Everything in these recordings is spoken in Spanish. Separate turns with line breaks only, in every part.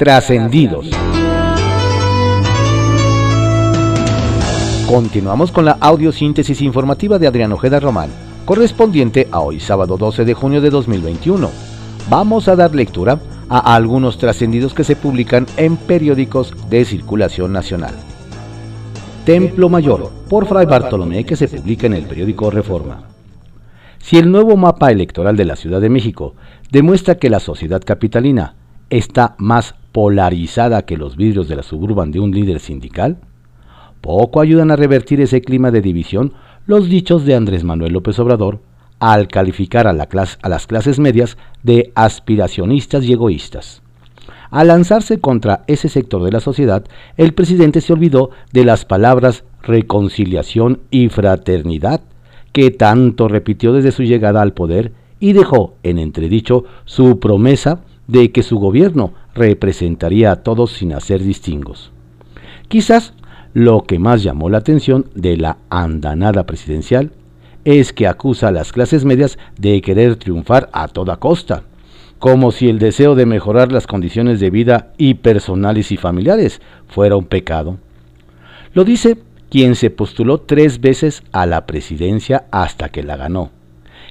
Trascendidos. Continuamos con la audiosíntesis informativa de Adrián Ojeda Román, correspondiente a hoy sábado 12 de junio de 2021. Vamos a dar lectura a algunos trascendidos que se publican en periódicos de circulación nacional. Templo Mayor, por Fray Bartolomé, que se publica en el periódico Reforma. Si el nuevo mapa electoral de la Ciudad de México demuestra que la sociedad capitalina está más polarizada que los vidrios de la suburban de un líder sindical, poco ayudan a revertir ese clima de división los dichos de Andrés Manuel López Obrador al calificar a, a las clases medias de aspiracionistas y egoístas. Al lanzarse contra ese sector de la sociedad, el presidente se olvidó de las palabras reconciliación y fraternidad que tanto repitió desde su llegada al poder y dejó en entredicho su promesa de que su gobierno representaría a todos sin hacer distingos. Quizás lo que más llamó la atención de la andanada presidencial es que acusa a las clases medias de querer triunfar a toda costa, como si el deseo de mejorar las condiciones de vida y personales y familiares fuera un pecado. Lo dice quien se postuló tres veces a la presidencia hasta que la ganó,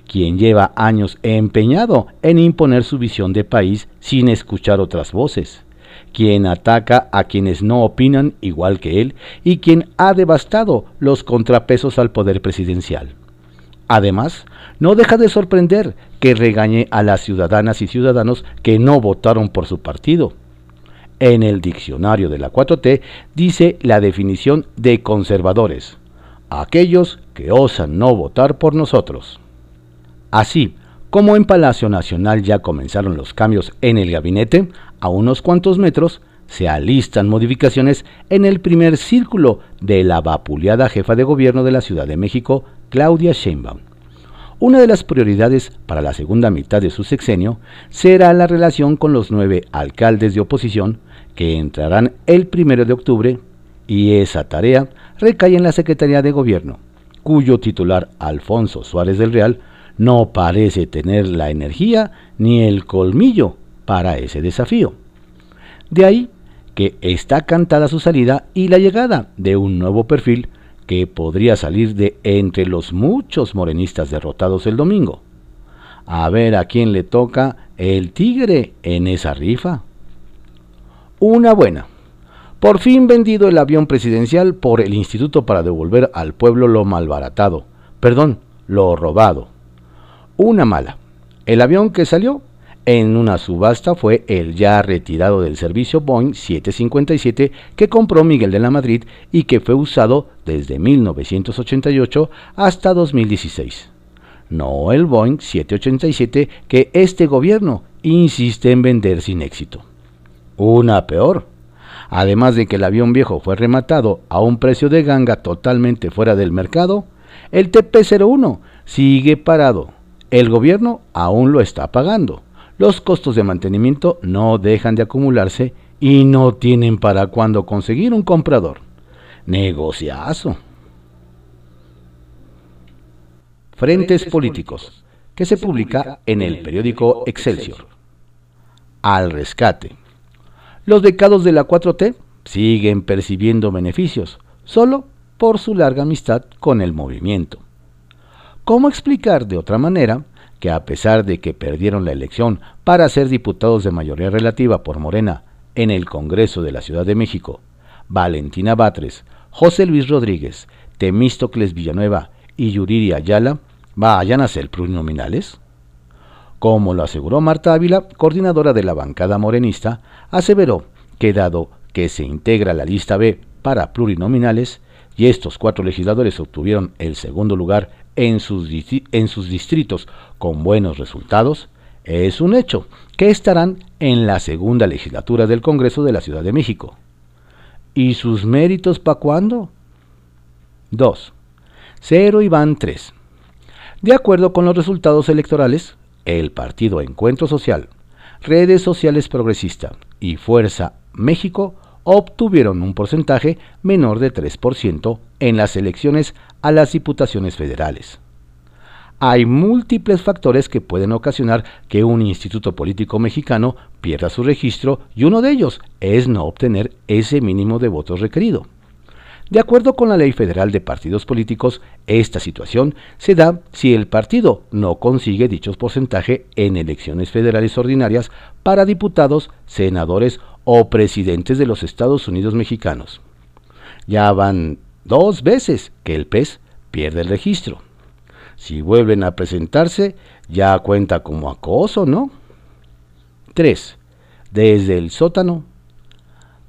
quien lleva años empeñado en imponer su visión de país sin escuchar otras voces, quien ataca a quienes no opinan igual que él y quien ha devastado los contrapesos al poder presidencial. Además, no deja de sorprender que regañe a las ciudadanas y ciudadanos que no votaron por su partido. En el diccionario de la 4T dice la definición de conservadores, aquellos que osan no votar por nosotros. Así, como en Palacio Nacional ya comenzaron los cambios en el gabinete, a unos cuantos metros se alistan modificaciones en el primer círculo de la vapuleada jefa de gobierno de la Ciudad de México, Claudia Sheinbaum. Una de las prioridades para la segunda mitad de su sexenio será la relación con los nueve alcaldes de oposición que entrarán el primero de octubre y esa tarea recae en la Secretaría de Gobierno, cuyo titular Alfonso Suárez del Real no parece tener la energía ni el colmillo para ese desafío. De ahí que está cantada su salida y la llegada de un nuevo perfil que podría salir de entre los muchos morenistas derrotados el domingo. A ver a quién le toca el tigre en esa rifa. Una buena. Por fin vendido el avión presidencial por el instituto para devolver al pueblo lo malbaratado, perdón, lo robado. Una mala. El avión que salió en una subasta fue el ya retirado del servicio Boeing 757 que compró Miguel de la Madrid y que fue usado desde 1988 hasta 2016. No el Boeing 787 que este gobierno insiste en vender sin éxito. Una peor. Además de que el avión viejo fue rematado a un precio de ganga totalmente fuera del mercado, el TP-01 sigue parado. El gobierno aún lo está pagando los costos de mantenimiento no dejan de acumularse y no tienen para cuándo conseguir un comprador. Negociazo. Frentes Políticos, que se publica en el periódico Excelsior. Al rescate. Los becados de la 4T siguen percibiendo beneficios, solo por su larga amistad con el movimiento. ¿Cómo explicar de otra manera que a pesar de que perdieron la elección para ser diputados de mayoría relativa por Morena en el Congreso de la Ciudad de México, Valentina Batres, José Luis Rodríguez, Temístocles Villanueva y Yuriria Ayala vayan a ser plurinominales? Como lo aseguró Marta Ávila, coordinadora de la bancada morenista, aseveró que dado que se integra la lista B para plurinominales y estos cuatro legisladores obtuvieron el segundo lugar en sus, en sus distritos con buenos resultados, es un hecho que estarán en la segunda legislatura del Congreso de la Ciudad de México. ¿Y sus méritos para cuándo? 2. Cero y van 3. De acuerdo con los resultados electorales, el partido Encuentro Social, Redes Sociales Progresista y Fuerza México obtuvieron un porcentaje menor de 3% en las elecciones a las diputaciones federales. hay múltiples factores que pueden ocasionar que un instituto político mexicano pierda su registro y uno de ellos es no obtener ese mínimo de votos requerido. De acuerdo con la Ley Federal de Partidos Políticos, esta situación se da si el partido no consigue dichos porcentaje en elecciones federales ordinarias para diputados, senadores o presidentes de los Estados Unidos mexicanos. Ya van dos veces que el PES pierde el registro. Si vuelven a presentarse, ya cuenta como acoso, ¿no? 3. Desde el sótano,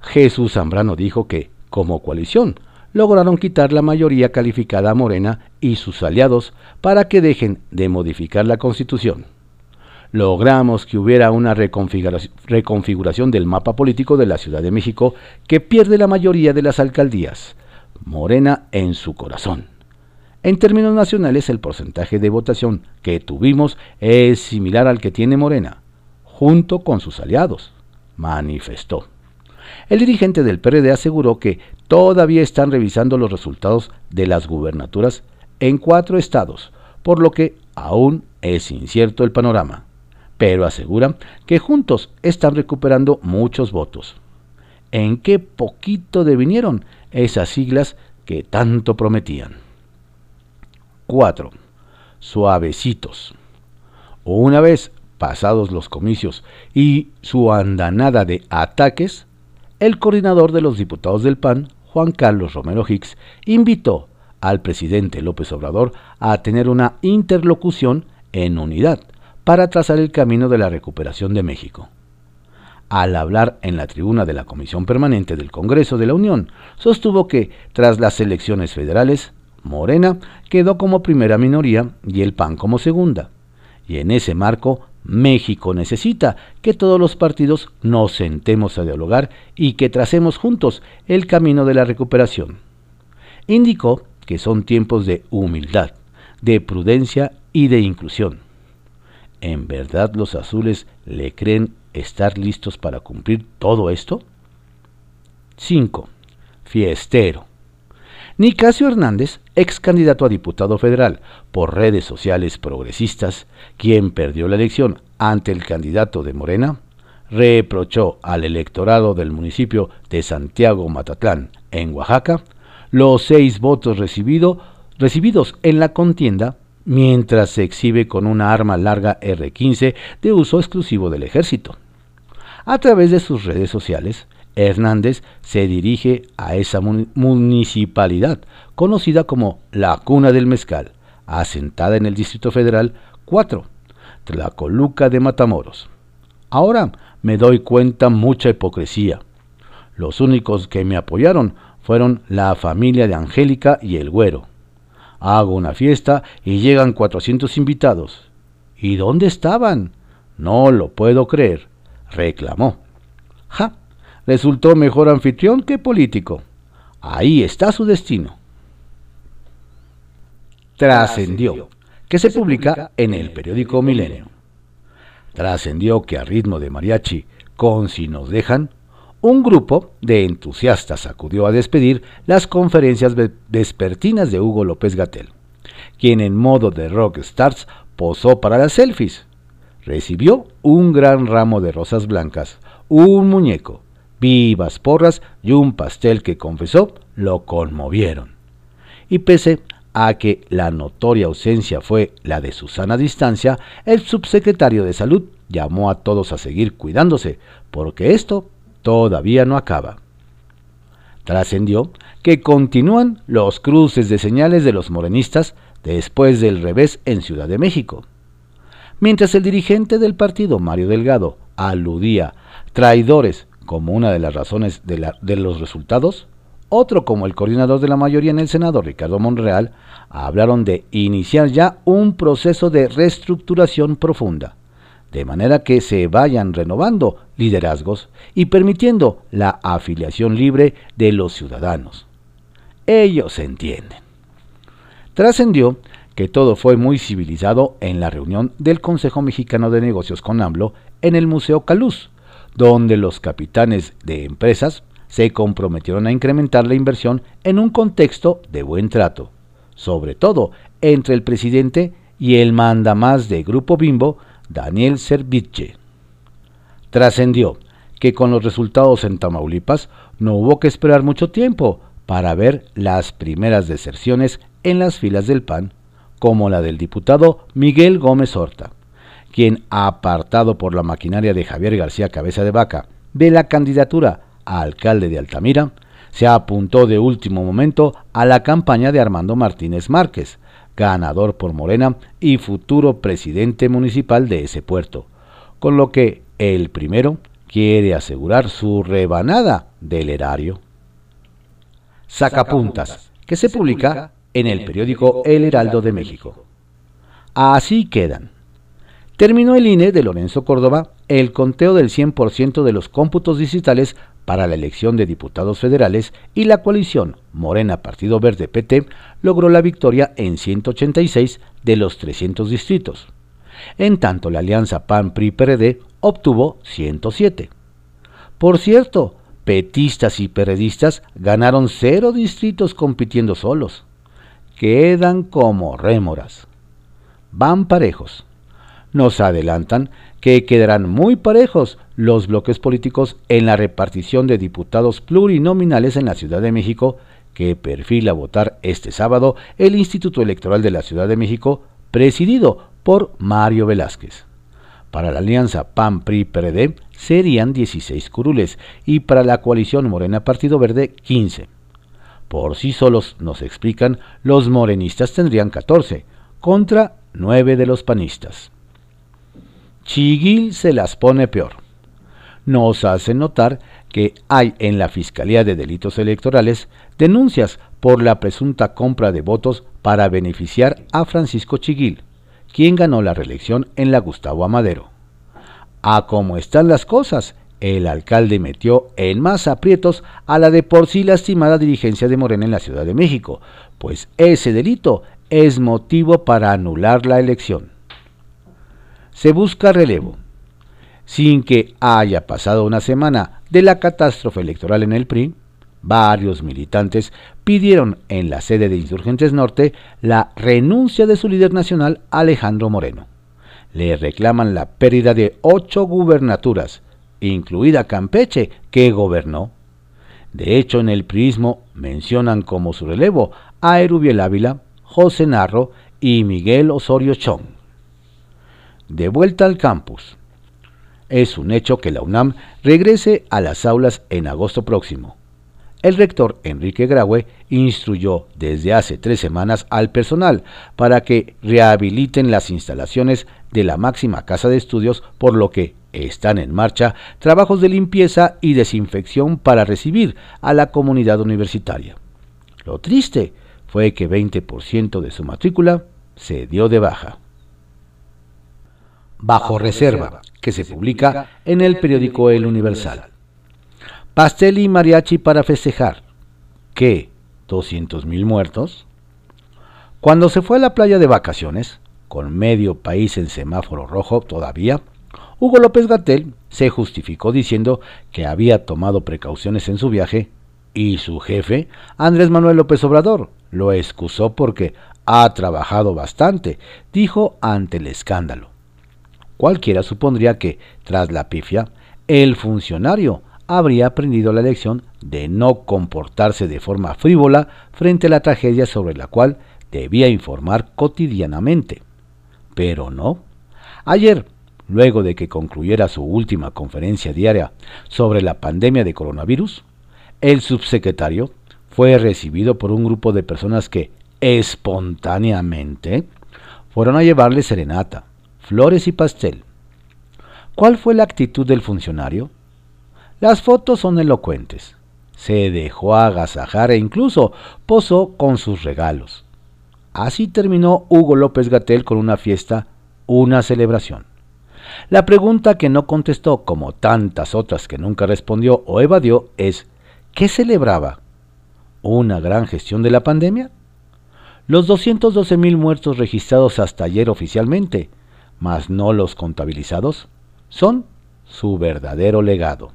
Jesús Zambrano dijo que, como coalición, lograron quitar la mayoría calificada a Morena y sus aliados para que dejen de modificar la Constitución. Logramos que hubiera una reconfiguración del mapa político de la Ciudad de México que pierde la mayoría de las alcaldías, Morena en su corazón. En términos nacionales, el porcentaje de votación que tuvimos es similar al que tiene Morena, junto con sus aliados, manifestó. El dirigente del PRD aseguró que todavía están revisando los resultados de las gubernaturas en cuatro estados, por lo que aún es incierto el panorama, pero asegura que juntos están recuperando muchos votos. ¿En qué poquito devinieron esas siglas que tanto prometían? 4. Suavecitos. Una vez pasados los comicios y su andanada de ataques, el coordinador de los diputados del PAN, Juan Carlos Romero Hicks, invitó al presidente López Obrador a tener una interlocución en unidad para trazar el camino de la recuperación de México. Al hablar en la tribuna de la Comisión Permanente del Congreso de la Unión, sostuvo que, tras las elecciones federales, Morena quedó como primera minoría y el PAN como segunda. Y en ese marco, México necesita que todos los partidos nos sentemos a dialogar y que tracemos juntos el camino de la recuperación. Indicó que son tiempos de humildad, de prudencia y de inclusión. ¿En verdad los azules le creen estar listos para cumplir todo esto? 5. Fiestero. Nicasio Hernández, ex candidato a diputado federal por redes sociales progresistas, quien perdió la elección ante el candidato de Morena, reprochó al electorado del municipio de Santiago Matatlán, en Oaxaca, los seis votos recibidos en la contienda mientras se exhibe con una arma larga R-15 de uso exclusivo del ejército. A través de sus redes sociales, Hernández se dirige a esa municipalidad, conocida como la Cuna del Mezcal, asentada en el Distrito Federal 4, Tlacoluca de Matamoros. Ahora me doy cuenta mucha hipocresía. Los únicos que me apoyaron fueron la familia de Angélica y el güero. Hago una fiesta y llegan 400 invitados. ¿Y dónde estaban? No lo puedo creer, reclamó. Ja, resultó mejor anfitrión que político. Ahí está su destino. Trascendió, que se publica en el periódico Milenio. Trascendió que a ritmo de mariachi, con si nos dejan, un grupo de entusiastas acudió a despedir las conferencias vespertinas de Hugo López Gatel, quien en modo de rock stars posó para las selfies. Recibió un gran ramo de rosas blancas, un muñeco, vivas porras y un pastel que confesó lo conmovieron. Y pese a que la notoria ausencia fue la de Susana Distancia, el subsecretario de Salud llamó a todos a seguir cuidándose, porque esto todavía no acaba. Trascendió que continúan los cruces de señales de los morenistas después del revés en Ciudad de México. Mientras el dirigente del partido, Mario Delgado, aludía traidores como una de las razones de, los resultados, otro como el coordinador de la mayoría en el Senado, Ricardo Monreal, hablaron de iniciar ya un proceso de reestructuración profunda, de manera que se vayan renovando liderazgos y permitiendo la afiliación libre de los ciudadanos. Ellos entienden. Trascendió que todo fue muy civilizado en la reunión del Consejo Mexicano de Negocios con AMLO en el Museo Caluz, donde los capitanes de empresas se comprometieron a incrementar la inversión en un contexto de buen trato, sobre todo entre el presidente y el mandamás de Grupo Bimbo, Daniel Servitje. Trascendió que con los resultados en Tamaulipas no hubo que esperar mucho tiempo para ver las primeras deserciones en las filas del PAN, como la del diputado Miguel Gómez Horta, quien, apartado por la maquinaria de Javier García Cabeza de Vaca de la candidatura a alcalde de Altamira, se apuntó de último momento a la campaña de Armando Martínez Márquez, ganador por Morena y futuro presidente municipal de ese puerto, con lo que el primero quiere asegurar su rebanada del erario. Sacapuntas, que se publica en el periódico El Heraldo de México. Así quedan. Terminó el INE de Lorenzo Córdoba el conteo del 100% de los cómputos digitales para la elección de diputados federales y la coalición Morena Partido Verde PT logró la victoria en 186 de los 300 distritos. En tanto, la alianza PAN-PRI-PRD obtuvo 107. Por cierto, petistas y peredistas ganaron cero distritos compitiendo solos. Quedan como rémoras. Van parejos. Nos adelantan que quedarán muy parejos los bloques políticos en la repartición de diputados plurinominales en la Ciudad de México que perfila votar este sábado el Instituto Electoral de la Ciudad de México, presidido por Mario Velázquez. Para la alianza PAN-PRI-PRD serían 16 curules y para la coalición Morena Partido Verde 15. Por sí solos, nos explican, los morenistas tendrían 14, contra 9 de los panistas. Chiguil se las pone peor. Nos hace notar que hay en la Fiscalía de Delitos Electorales denuncias por la presunta compra de votos para beneficiar a Francisco Chiguil, quien ganó la reelección en la Gustavo Amadero. A cómo están las cosas, el alcalde metió en más aprietos a la de por sí lastimada dirigencia de Morena en la Ciudad de México, pues ese delito es motivo para anular la elección se busca relevo. Sin que haya pasado una semana de la catástrofe electoral en el PRI, varios militantes pidieron en la sede de Insurgentes Norte la renuncia de su líder nacional Alejandro Moreno. Le reclaman la pérdida de ocho gubernaturas, incluida Campeche, que gobernó. De hecho, en el priismo mencionan como su relevo a Erubiel Ávila, José Narro y Miguel Osorio Chong de vuelta al campus. Es un hecho que la UNAM regrese a las aulas en agosto próximo. El rector Enrique Graue instruyó desde hace tres semanas al personal para que rehabiliten las instalaciones de la máxima casa de estudios, por lo que están en marcha trabajos de limpieza y desinfección para recibir a la comunidad universitaria. Lo triste fue que 20% de su matrícula se dio de baja bajo reserva, que se publica en el periódico El Universal. Pastel y mariachi para festejar. ¿Qué? ¿200 mil muertos? Cuando se fue a la playa de vacaciones, con medio país en semáforo rojo todavía, Hugo López Gatel se justificó diciendo que había tomado precauciones en su viaje y su jefe, Andrés Manuel López Obrador, lo excusó porque ha trabajado bastante, dijo ante el escándalo. Cualquiera supondría que, tras la pifia, el funcionario habría aprendido la lección de no comportarse de forma frívola frente a la tragedia sobre la cual debía informar cotidianamente. Pero no. Ayer, luego de que concluyera su última conferencia diaria sobre la pandemia de coronavirus, el subsecretario fue recibido por un grupo de personas que, espontáneamente, fueron a llevarle serenata, flores y pastel. ¿Cuál fue la actitud del funcionario? Las fotos son elocuentes. Se dejó agasajar e incluso posó con sus regalos. Así terminó Hugo López Gatel con una fiesta, una celebración. La pregunta que no contestó, como tantas otras que nunca respondió o evadió, es ¿qué celebraba? ¿Una gran gestión de la pandemia? Los 212 mil muertos registrados hasta ayer oficialmente mas no los contabilizados, son su verdadero legado.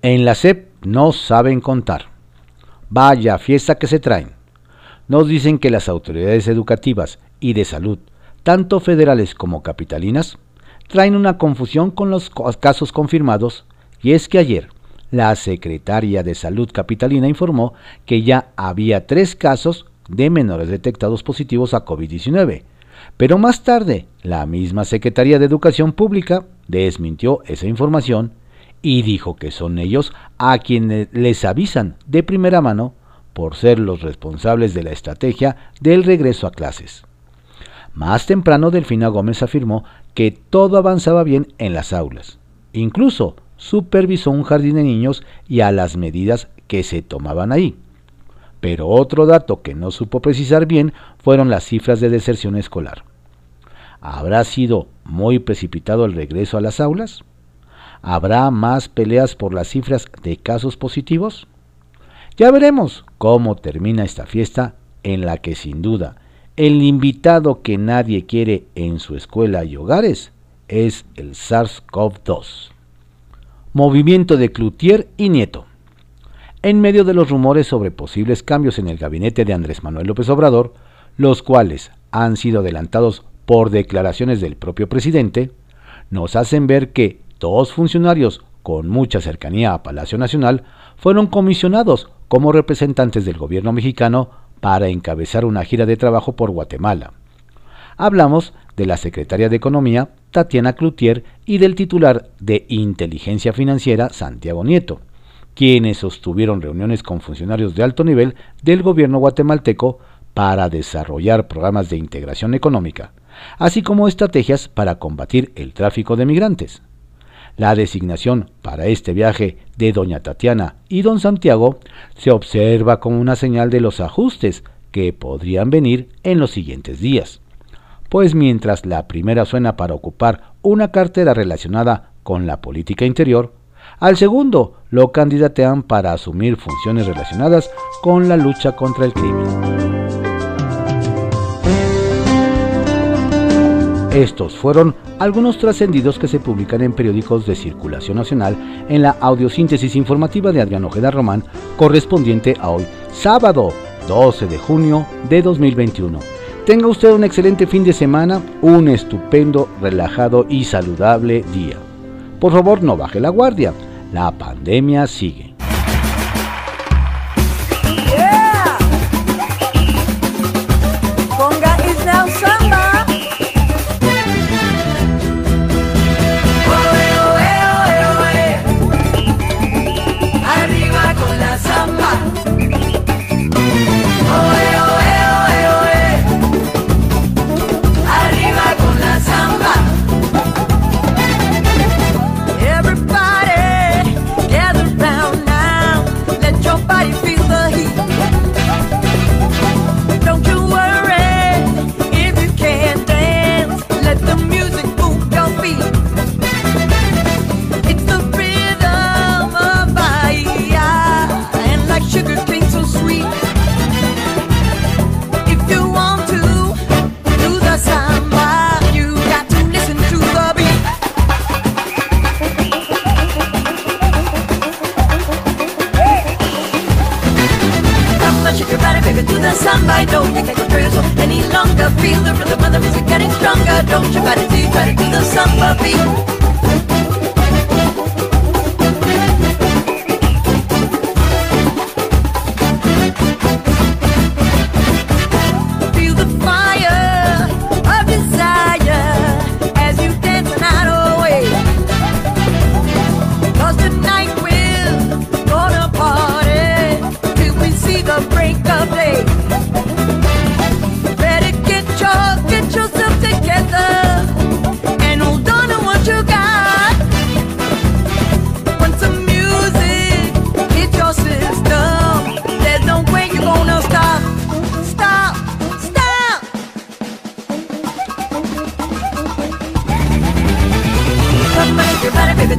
En la SEP no saben contar. Vaya fiesta que se traen. Nos dicen que las autoridades educativas y de salud tanto federales como capitalinas, traen una confusión con los casos confirmados, y es que ayer la secretaria de Salud capitalina informó que ya había tres casos de menores detectados positivos a COVID-19, pero más tarde la misma Secretaría de Educación Pública desmintió esa información y dijo que son ellos a quienes les avisan de primera mano por ser los responsables de la estrategia del regreso a clases. Más temprano, Delfina Gómez afirmó que todo avanzaba bien en las aulas. Incluso supervisó un jardín de niños y a las medidas que se tomaban ahí. Pero otro dato que no supo precisar bien fueron las cifras de deserción escolar. ¿Habrá sido muy precipitado el regreso a las aulas? ¿Habrá más peleas por las cifras de casos positivos? Ya veremos cómo termina esta fiesta en la que sin duda el invitado que nadie quiere en su escuela y hogares es el SARS-CoV-2. Movimiento de Cloutier y Nieto. En medio de los rumores sobre posibles cambios en el gabinete de Andrés Manuel López Obrador, los cuales han sido adelantados por declaraciones del propio presidente, nos hacen ver que dos funcionarios con mucha cercanía a Palacio Nacional fueron comisionados como representantes del gobierno mexicano para encabezar una gira de trabajo por Guatemala. Hablamos de la secretaria de Economía, Tatiana Cloutier, y del titular de Inteligencia Financiera, Santiago Nieto, quienes sostuvieron reuniones con funcionarios de alto nivel del gobierno guatemalteco para desarrollar programas de integración económica, así como estrategias para combatir el tráfico de migrantes. La designación para este viaje de doña Tatiana y don Santiago se observa como una señal de los ajustes que podrían venir en los siguientes días. Pues mientras la primera suena para ocupar una cartera relacionada con la política interior, al segundo lo candidatean para asumir funciones relacionadas con la lucha contra el crimen. Estos fueron algunos trascendidos que se publican en periódicos de circulación nacional en la audiosíntesis informativa de Adrián Ojeda Román, correspondiente a hoy, sábado 12 de junio de 2021. Tenga usted un excelente fin de semana, un estupendo, relajado y saludable día. Por favor, no baje la guardia. La pandemia sigue.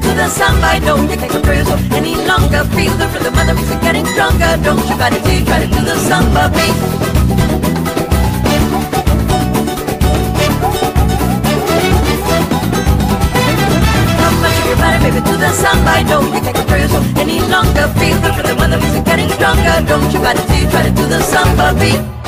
to the samba, I don't you take a bruise any longer Feel the rhythm of the music getting stronger Don't you try to do, try to do the samba beat baby, to the samba. I know you can't control yourself any longer. Feel the rhythm of the music getting stronger. Don't you try to do, try to do the samba beat.